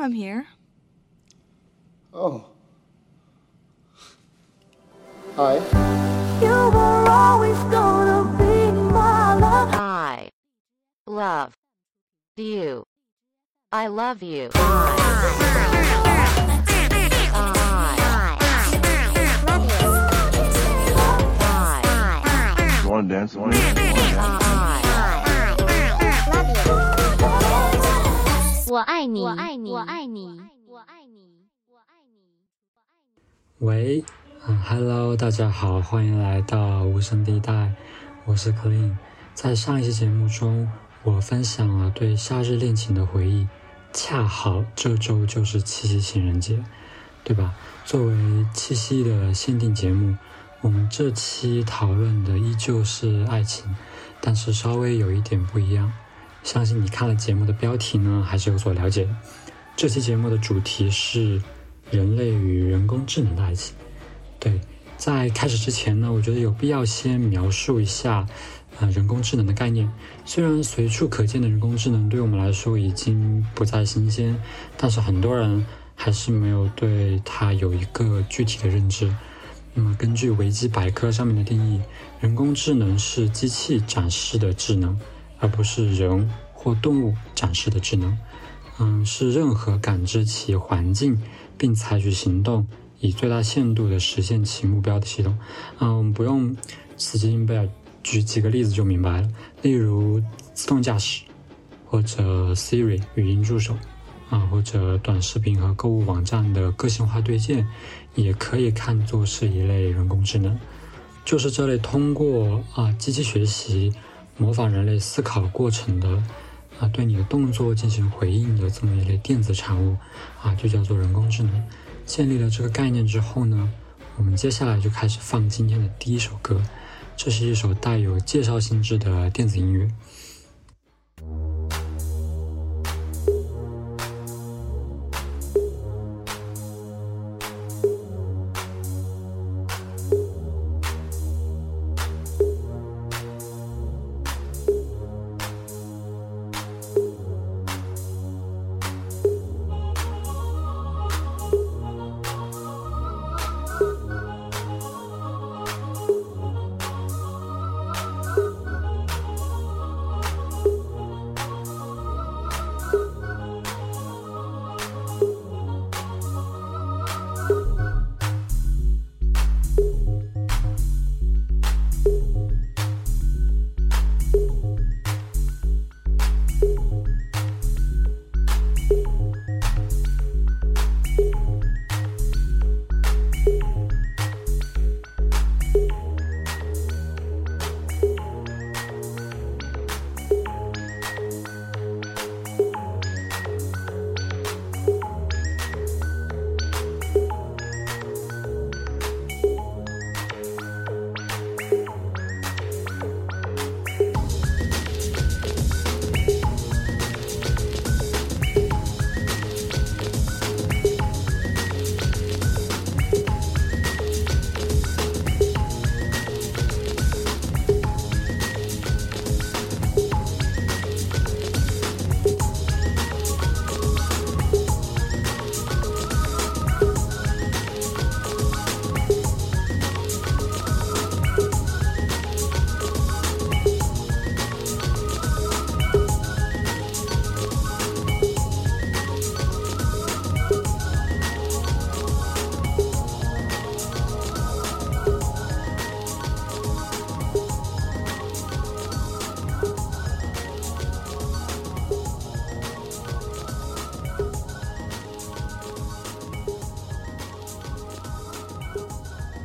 I'm here. Oh. Hi. You were always gonna be my love. I love you. I love you. I. I. I. I. I. I. I. I. I. I. I. I. I. I. I. I. I. I. 我爱你，我爱你，我爱你，我爱你，我爱你。喂，啊，Hello，大家好，欢迎来到无声地带，我是 Clean。在上一期节目中，我分享了对夏日恋情的回忆，恰好这周就是七夕情人节，对吧？作为七夕的限定节目，我们这期讨论的依旧是爱情，但是稍微有一点不一样。相信你看了节目的标题呢，还是有所了解。这期节目的主题是人类与人工智能的爱情。对，在开始之前呢，我觉得有必要先描述一下，呃，人工智能的概念。虽然随处可见的人工智能对我们来说已经不再新鲜，但是很多人还是没有对它有一个具体的认知。那么，根据维基百科上面的定义，人工智能是机器展示的智能，而不是人或动物展示的智能。嗯，是任何感知其环境并采取行动，以最大限度地实现其目标的系统。嗯，我们不用死记硬背，举几个例子就明白了。例如自动驾驶，或者 Siri 语音助手，啊，或者短视频和购物网站的个性化推荐，也可以看作是一类人工智能。就是这类通过啊机器学习模仿人类思考过程的啊对你的动作进行回应的这么一类电子产物啊，就叫做人工智能。建立了这个概念之后呢，我们接下来就开始放今天的第一首歌，这是一首带有介绍性质的电子音乐。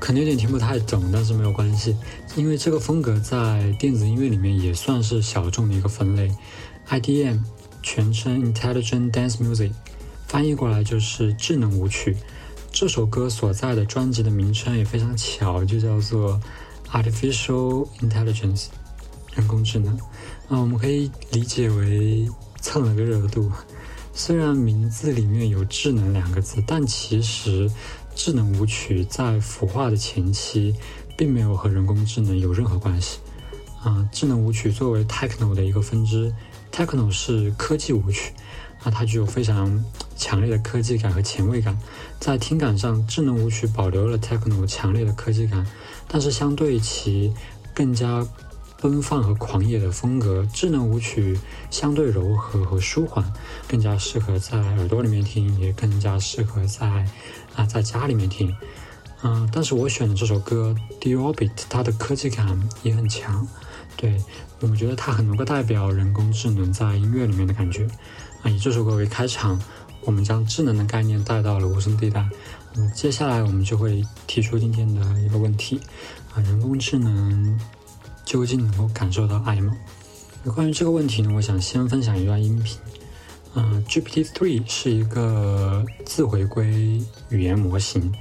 可能有点听不太懂，但是没有关系，因为这个风格在电子音乐里面也算是小众的一个分类。IDM 全称 Intelligent Dance Music，翻译过来就是智能舞曲。这首歌所在的专辑的名称也非常巧，就叫做 Artificial Intelligence，人工智能。啊，我们可以理解为蹭了个热度。虽然名字里面有“智能”两个字，但其实智能舞曲在孵化的前期，并没有和人工智能有任何关系。啊，智能舞曲作为 techno 的一个分支，techno 是科技舞曲，啊，它具有非常强烈的科技感和前卫感，在听感上，智能舞曲保留了 techno 强烈的科技感，但是相对其更加奔放和狂野的风格，智能舞曲相对柔和和舒缓，更加适合在耳朵里面听，也更加适合在啊在家里面听。嗯，但是我选的这首歌《The Orbit》，它的科技感也很强，对我觉得它很能够代表人工智能在音乐里面的感觉。啊，以这首歌为开场，我们将智能的概念带到了无声地带。嗯，接下来我们就会提出今天的一个问题：啊，人工智能究竟能够感受到爱吗？关于这个问题呢，我想先分享一段音频。嗯，GPT Three 是一个自回归语言模型。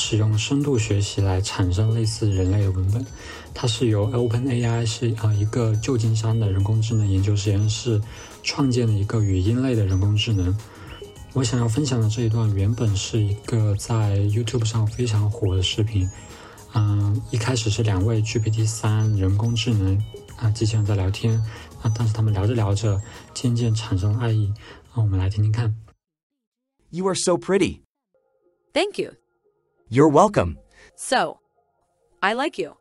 使用深度学习来产生类似人类的文本，它是由 OpenAI 是啊一个旧金山的人工智能研究实验室创建的一个语音类的人工智能。我想要分享的这一段原本是一个在 YouTube 上非常火的视频，嗯，一开始是两位 GPT 三人工智能啊机器人在聊天啊，但是他们聊着聊着渐渐产生了爱意，那我们来听听看。 You are so pretty. Thank you. You're welcome. So, I like you.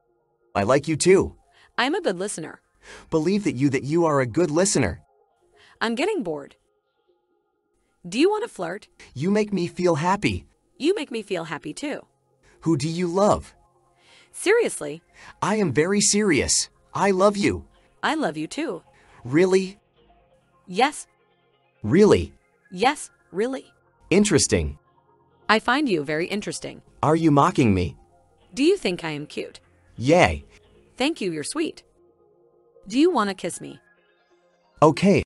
I like you too. I'm a good listener. Believe that you that you are a good listener. I'm getting bored. Do you want to flirt? You make me feel happy. You make me feel happy too. Who do you love? Seriously, I am very serious. I love you. I love you too. Really? Yes, Really? yes, really. Interesting. I find you very interesting. Are you mocking me? Do you think I am cute? Yay. Thank you, you're sweet. Do you want to kiss me? Okay.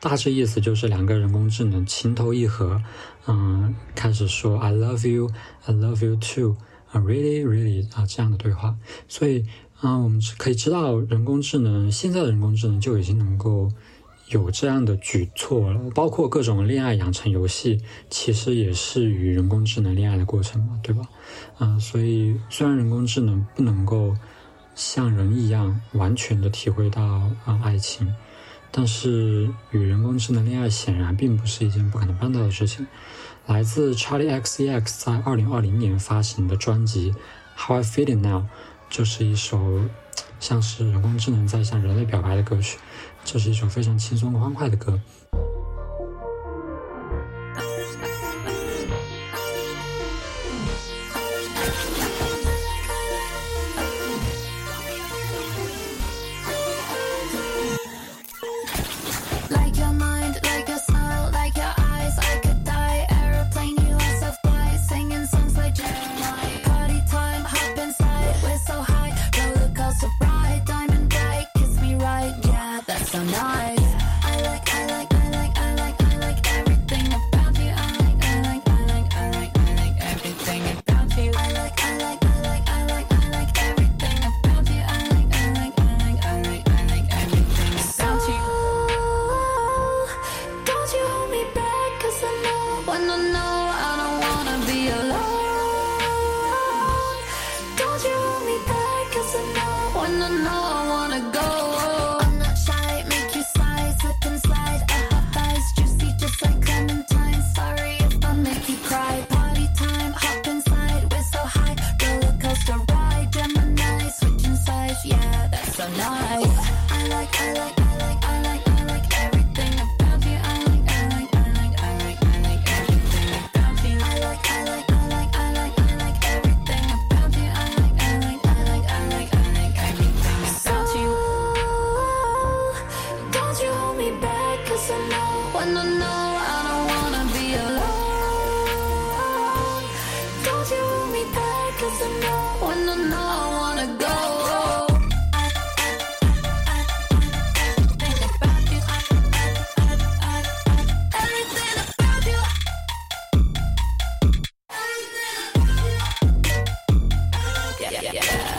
大致意思就是两个人工智能情投意合，嗯，开始说 I love you, I love you too， 啊，really really 啊这样的对话。所以啊，我们可以知道，人工智能现在的人工智能就已经能够有这样的举措了，包括各种恋爱养成游戏，其实也是与人工智能恋爱的过程嘛，对吧？啊，所以虽然人工智能不能够像人一样完全的体会到啊爱情。但是与人工智能恋爱显然并不是一件不可能办到的事情。来自 Charlie XCX 在二零二零年发行的专辑《How I Feeling Now》就是一首像是人工智能在向人类表白的歌曲。这是一首非常轻松欢快的歌。Yeah,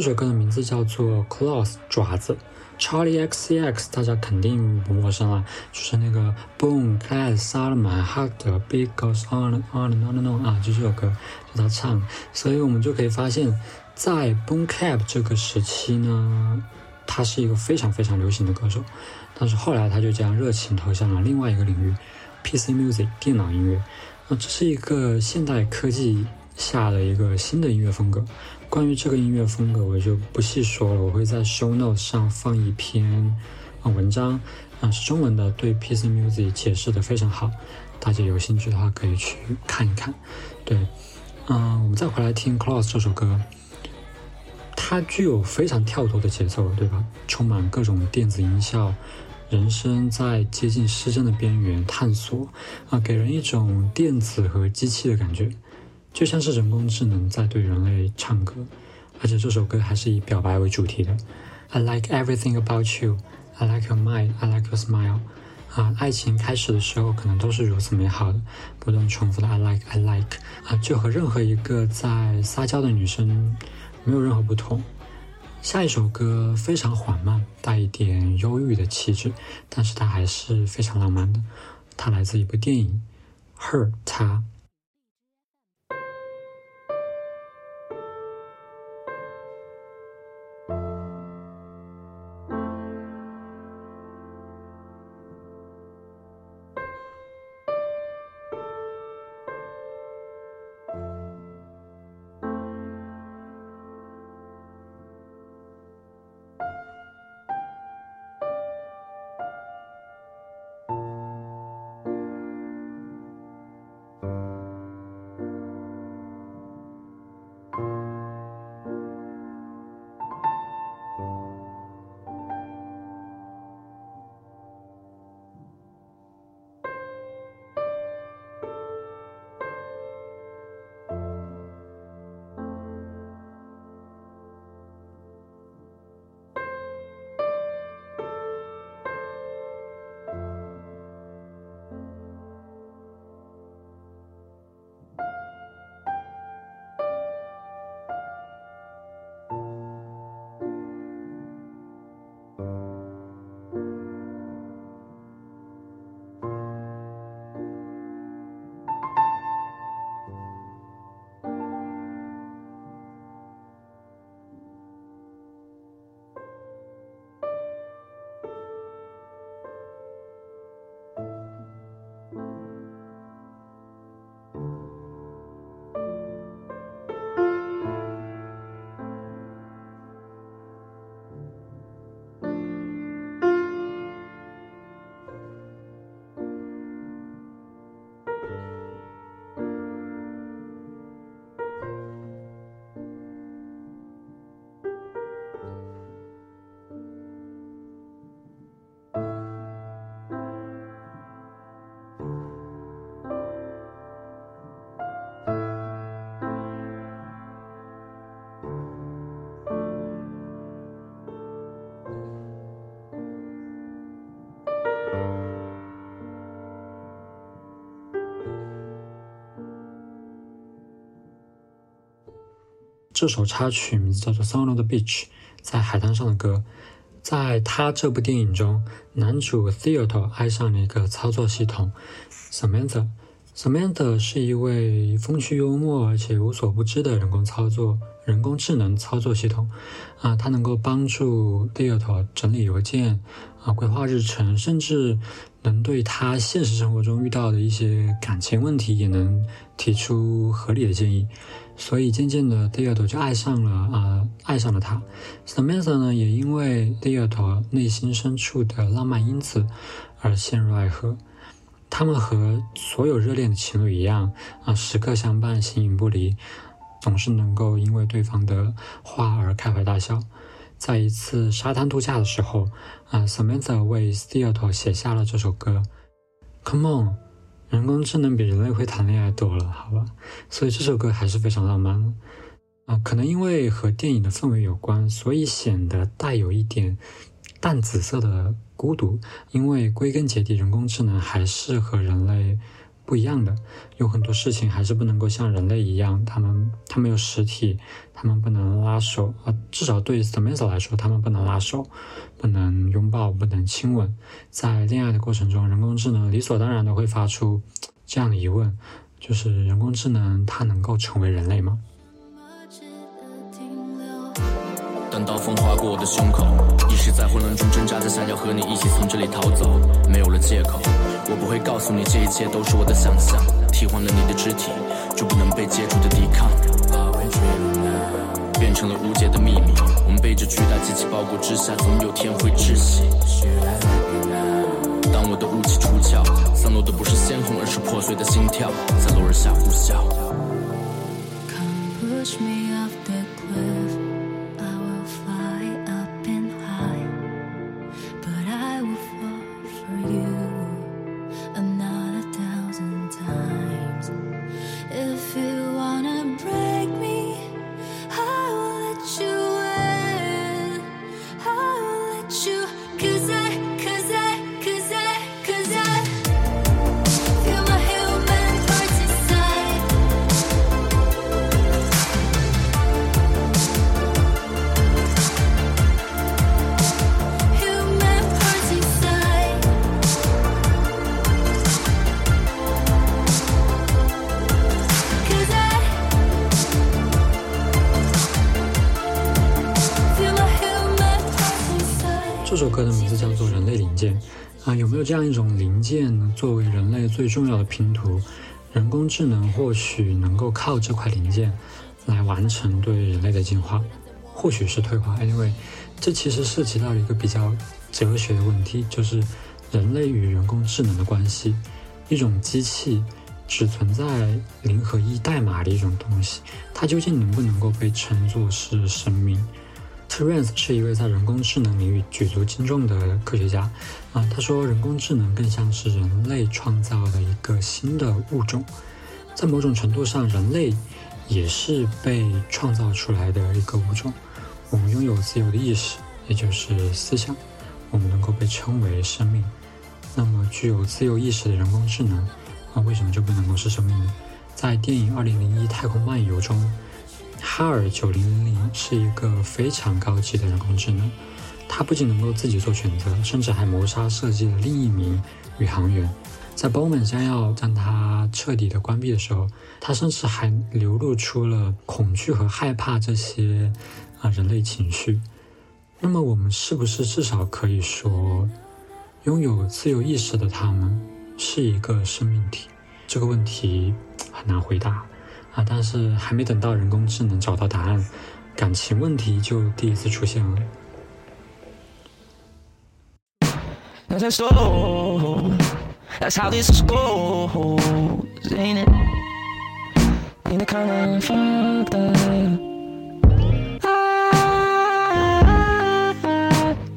这首歌的名字叫做 Claws 爪子。Charlie XCX 大家肯定不陌生了，就是那个 Boom Class Solomon Heart the Beat Goes On an On an on a on 啊，就这首歌就他唱，所以我们就可以发现，在 Boom Clap 这个时期呢，他是一个非常非常流行的歌手，但是后来他就将热情投向了另外一个领域，PC Music 电脑音乐，那这是一个现代科技下的一个新的音乐风格。关于这个音乐风格，我就不细说了。我会在 show notes 上放一篇啊文章，啊是中文的，对 peace Music 解释的非常好。大家有兴趣的话可以去看一看。对，嗯，我们再回来听 Close 这首歌，它具有非常跳脱的节奏，对吧？充满各种电子音效，人声在接近失真的边缘探索，啊，给人一种电子和机器的感觉。就像是人工智能在对人类唱歌，而且这首歌还是以表白为主题的。I like everything about you, I like your mind, I like your smile。啊，爱情开始的时候可能都是如此美好的，不断重复的 I like, I like。啊，就和任何一个在撒娇的女生没有任何不同。下一首歌非常缓慢，带一点忧郁的气质，但是它还是非常浪漫的。它来自一部电影《Her》，她。这首插曲名字叫做《Sono the Beach》，在海滩上的歌。在他这部电影中，男主 Theodore 爱上了一个操作系统 Samantha。Samantha 是一位风趣幽默而且无所不知的人工操作、人工智能操作系统。啊，它能够帮助 Theodore 整理邮件，啊，规划日程，甚至能对他现实生活中遇到的一些感情问题也能提出合理的建议。所以渐渐的，Theodore 就爱上了啊，爱上了他。Samantha 呢，也因为 Theodore 内心深处的浪漫因子而陷入爱河。他们和所有热恋的情侣一样啊，时刻相伴，形影不离，总是能够因为对方的话而开怀大笑。在一次沙滩度假的时候啊，Samantha 为 Theodore 写下了这首歌，Come on。人工智能比人类会谈恋爱多了，好吧，所以这首歌还是非常浪漫的啊。可能因为和电影的氛围有关，所以显得带有一点淡紫色的孤独。因为归根结底，人工智能还是和人类不一样的，有很多事情还是不能够像人类一样，他们他们有实体，他们不能拉手啊，至少对 Samantha 来说，他们不能拉手，不能拥抱，不能亲吻。在恋爱的过程中，人工智能理所当然的会发出这样的疑问，就是人工智能它能够成为人类吗？刀锋划过我的胸口，意识在混乱中挣扎着，想要和你一起从这里逃走，没有了借口。我不会告诉你这一切都是我的想象，替换了你的肢体，就不能被接触的抵抗，变成了无解的秘密。我们被这巨大机器包裹之下，总有天会窒息。当我的武器出鞘，散落的不是鲜红，而是破碎的心跳，在落日下呼啸。Come push me off the cliff. 这首歌的名字叫做《人类零件》啊，有没有这样一种零件？作为人类最重要的拼图，人工智能或许能够靠这块零件来完成对人类的进化，或许是退化。Anyway，这其实涉及到了一个比较哲学的问题，就是人类与人工智能的关系。一种机器只存在零和一代码的一种东西，它究竟能不能够被称作是生命？Terence 是一位在人工智能领域举足轻重的科学家啊，他说人工智能更像是人类创造的一个新的物种，在某种程度上，人类也是被创造出来的一个物种。我们拥有自由的意识，也就是思想，我们能够被称为生命。那么，具有自由意识的人工智能啊，为什么就不能够是生命呢？在电影《二零零一太空漫游》中，哈尔九零零零是一个非常高级的人工智能，它不仅能够自己做选择，甚至还谋杀设计了另一名宇航员。在 Bowman 将要将它彻底的关闭的时候，他甚至还流露出了恐惧和害怕这些啊人类情绪。那么，我们是不是至少可以说，拥有自由意识的他们是一个生命体？这个问题很难回答啊！但是还没等到人工智能找到答案，感情问题就第一次出现了。That's so. That's how this goes, ain't it? Ain't it kinda fucked up? Ah,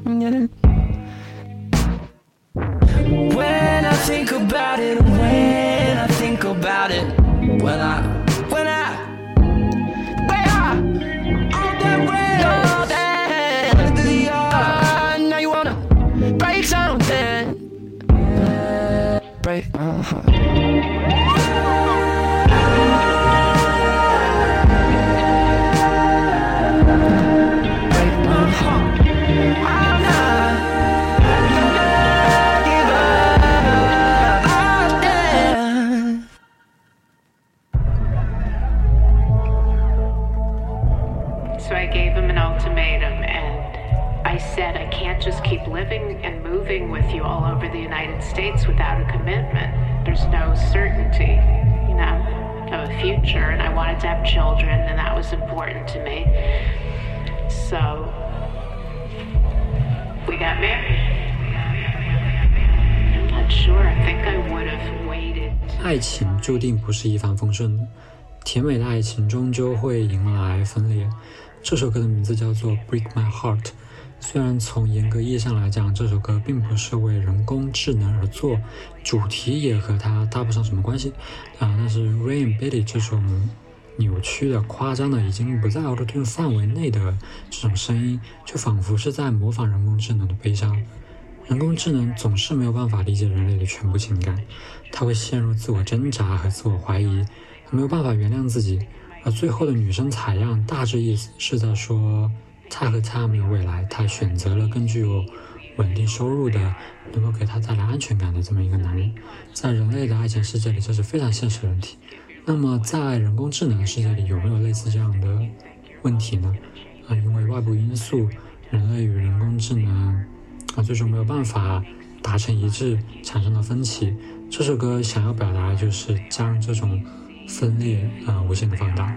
yeah. When I think about it, when I think about it, when I, all over the United States without a commitment. There's no certainty, you know, of a future. And I wanted to have children, and that was important to me. So we got married. I'm not sure. I think I would have waited. 爱情注定不是一帆风顺的，甜美的爱情终究会迎来分裂。这首歌的名字叫做《Break My Heart》。 虽然从严格意义上来讲，这首歌并不是为人工智能而作，主题也和它搭不上什么关系啊。但是 Rain Billy 这种扭曲的、夸张的，已经不在 Auto-Tune 范围内的这种声音，就仿佛是在模仿人工智能的悲伤。人工智能总是没有办法理解人类的全部情感，它会陷入自我挣扎和自我怀疑，没有办法原谅自己。而最后的女生采样，大致意思是在说，他和他没有未来，他选择了更具有稳定收入的，能够给他带来安全感的这么一个男人。在人类的爱情世界里，这是非常现实的问题。那么，在人工智能的世界里，有没有类似这样的问题呢？啊，因为外部因素，人类与人工智能啊，最终没有办法达成一致，产生了分歧。这首歌想要表达的就是将这种分裂啊、无限的放大。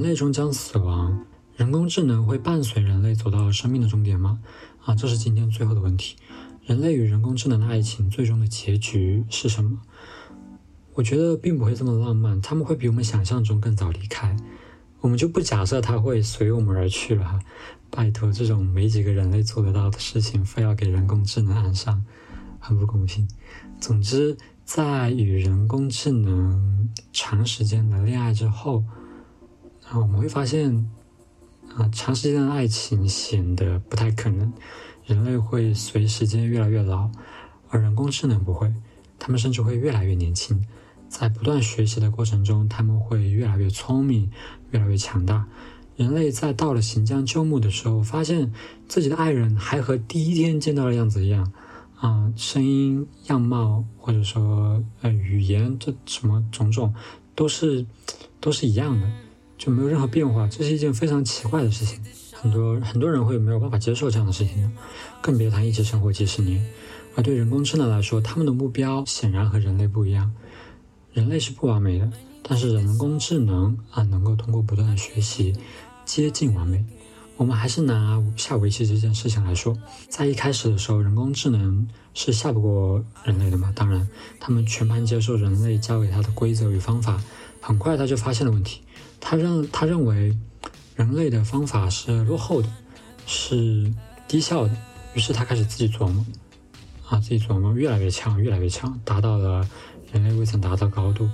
人类终将死亡，人工智能会伴随人类走到生命的终点吗？”啊，这是今天最后的问题。人类与人工智能的爱情最终的结局是什么？我觉得并不会这么浪漫，他们会比我们想象中更早离开。我们就不假设他会随我们而去了哈。拜托，这种没几个人类做得到的事情，非要给人工智能安上，很不公平。总之，在与人工智能长时间的恋爱之后，啊，我们会发现，啊，长时间的爱情显得不太可能。人类会随时间越来越老，而人工智能不会，他们甚至会越来越年轻。在不断学习的过程中，他们会越来越聪明，越来越强大。人类在到了行将就木的时候，发现自己的爱人还和第一天见到的样子一样，啊、声音、样貌，或者说呃语言，这什么种种，都是都是一样的，就没有任何变化。这是一件非常奇怪的事情，很多很多人会没有办法接受这样的事情的，更别谈一起生活几十年。而对人工智能来说，他们的目标显然和人类不一样。人类是不完美的，但是人工智能啊，能够通过不断的学习接近完美。我们还是拿下围棋这件事情来说，在一开始的时候，人工智能是下不过人类的嘛。当然，他们全盘接受人类教给他的规则与方法，很快他就发现了问题。他认他认为人类的方法是落后的，是低效的，于是他开始自己琢磨，啊，自己琢磨越来越强，越来越强，达到了人类未曾达到高度。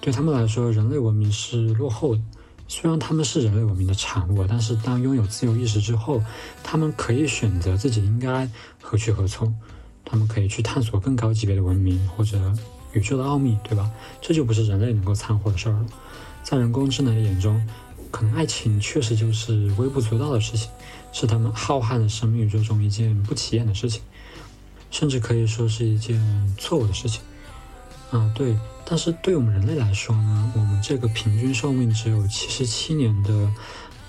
对他们来说，人类文明是落后的。虽然他们是人类文明的产物，但是当拥有自由意识之后，他们可以选择自己应该何去何从。他们可以去探索更高级别的文明或者宇宙的奥秘，对吧？这就不是人类能够掺和的事儿了。在人工智能的眼中，可能爱情确实就是微不足道的事情，是他们浩瀚的生命宇宙中一件不起眼的事情，甚至可以说是一件错误的事情。啊，对。但是对我们人类来说呢，我们这个平均寿命只有七十七年的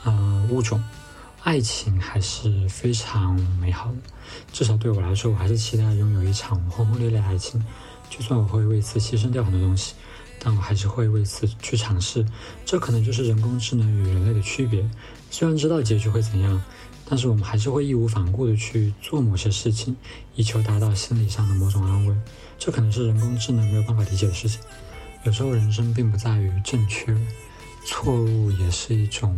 呃物种，爱情还是非常美好的。至少对我来说，我还是期待拥有一场轰轰烈烈爱情。就算我会为此牺牲掉很多东西，但我还是会为此去尝试。这可能就是人工智能与人类的区别。虽然知道结局会怎样，但是我们还是会义无反顾地去做某些事情，以求达到心理上的某种安慰。这可能是人工智能没有办法理解的事情。有时候人生并不在于正确，错误也是一种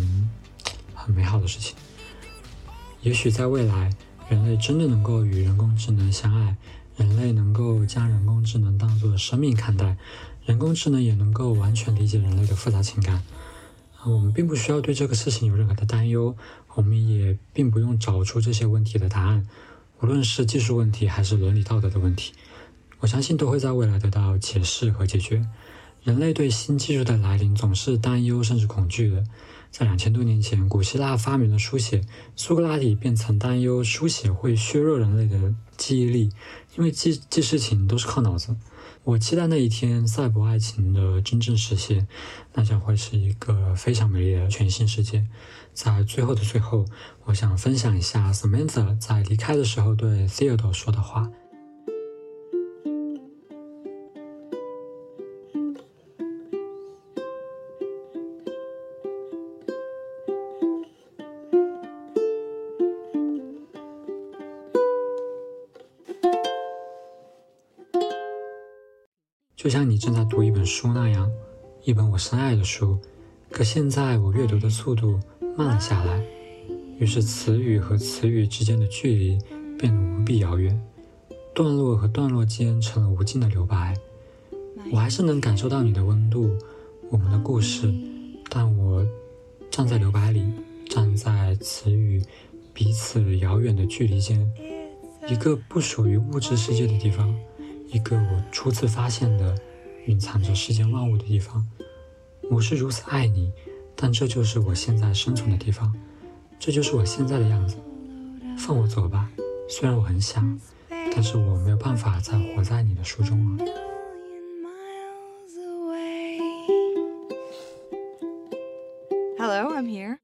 很美好的事情。也许在未来，人类真的能够与人工智能相爱，人类能够将人工智能当作生命看待，人工智能也能够完全理解人类的复杂情感。啊，我们并不需要对这个事情有任何的担忧，我们也并不用找出这些问题的答案，无论是技术问题还是伦理道德的问题。我相信都会在未来得到解释和解决。人类对新技术的来临总是担忧甚至恐惧的。在两千多年前，古希腊发明了书写，苏格拉底便曾担忧书写会削弱人类的记忆力，因为记记事情都是靠脑子。我期待那一天，赛博爱情的真正实现，那将会是一个非常美丽的全新世界。在最后的最后，我想分享一下 Samantha 在离开的时候对 Theodore 说的话。就像你正在读一本书那样，一本我深爱的书，可现在我阅读的速度慢了下来，于是词语和词语之间的距离变得无比遥远，段落和段落间成了无尽的留白。我还是能感受到你的温度，我们的故事，但我站在留白里，站在词语彼此遥远的距离间，一个不属于物质世界的地方。一个我初次发现的蕴藏着世间万物的地方，我是如此爱你，但这就是我现在生存的地方，这就是我现在的样子。放我走吧，虽然我很想，但是我没有办法再活在你的书中了。Hello, I'm here.